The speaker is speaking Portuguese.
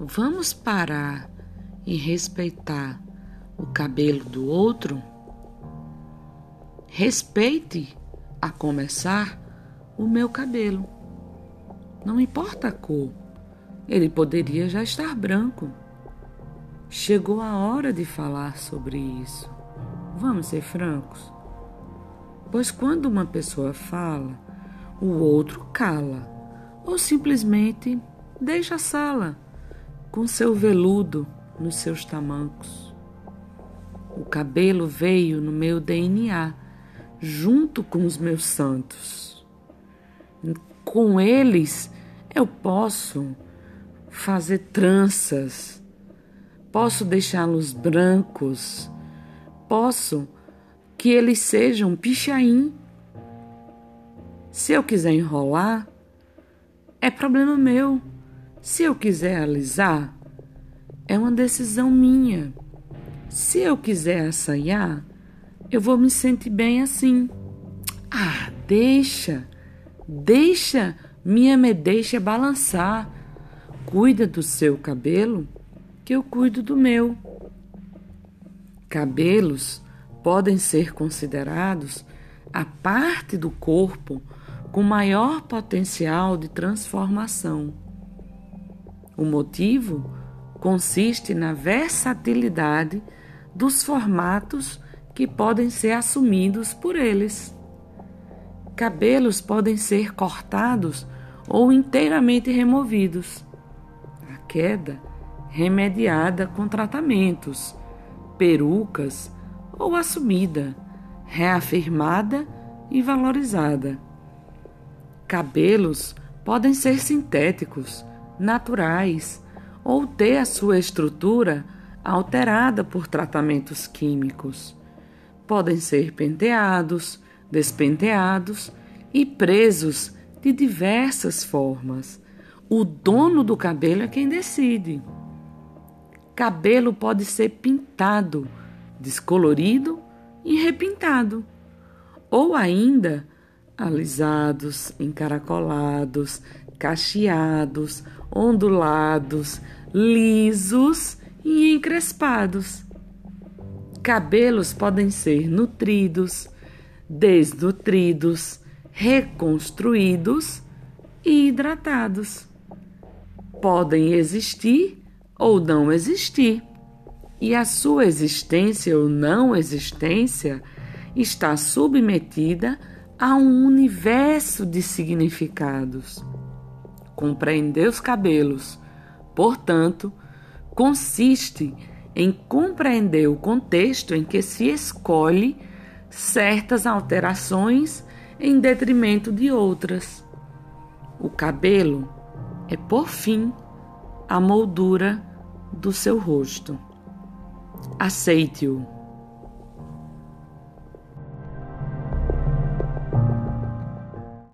vamos parar e respeitar o cabelo do outro? Respeite, a começar, o meu cabelo. Não importa a cor, ele poderia já estar branco. Chegou a hora de falar sobre isso. Vamos ser francos. Pois quando uma pessoa fala, o outro cala, ou simplesmente deixa a sala com seu veludo nos seus tamancos. O cabelo veio no meu DNA, junto com os meus santos. Com eles eu posso fazer tranças, posso deixá-los brancos, posso que eles sejam pichain. Se eu quiser enrolar, é problema meu. Se eu quiser alisar, é uma decisão minha. Se eu quiser assanhar, eu vou me sentir bem assim. Ah, deixa, deixa, minha me deixa balançar. Cuida do seu cabelo, que eu cuido do meu. Cabelos podem ser considerados a parte do corpo com maior potencial de transformação. O motivo consiste na versatilidade dos formatos que podem ser assumidos por eles. Cabelos podem ser cortados ou inteiramente removidos. A queda remediada com tratamentos, perucas ou assumida, reafirmada e valorizada. Cabelos podem ser sintéticos, naturais, ou ter a sua estrutura alterada por tratamentos químicos. Podem ser penteados, despenteados e presos de diversas formas. O dono do cabelo é quem decide. Cabelo pode ser pintado, descolorido e repintado, ou ainda alisados, encaracolados, cacheados, ondulados, lisos e encrespados. Cabelos podem ser nutridos, desnutridos, reconstruídos e hidratados. Podem existir ou não existir, e a sua existência ou não existência está submetida a um universo de significados compreender os cabelos. Portanto, consiste em compreender o contexto em que se escolhe certas alterações em detrimento de outras. O cabelo é, por fim, a moldura do seu rosto. Aceite-o.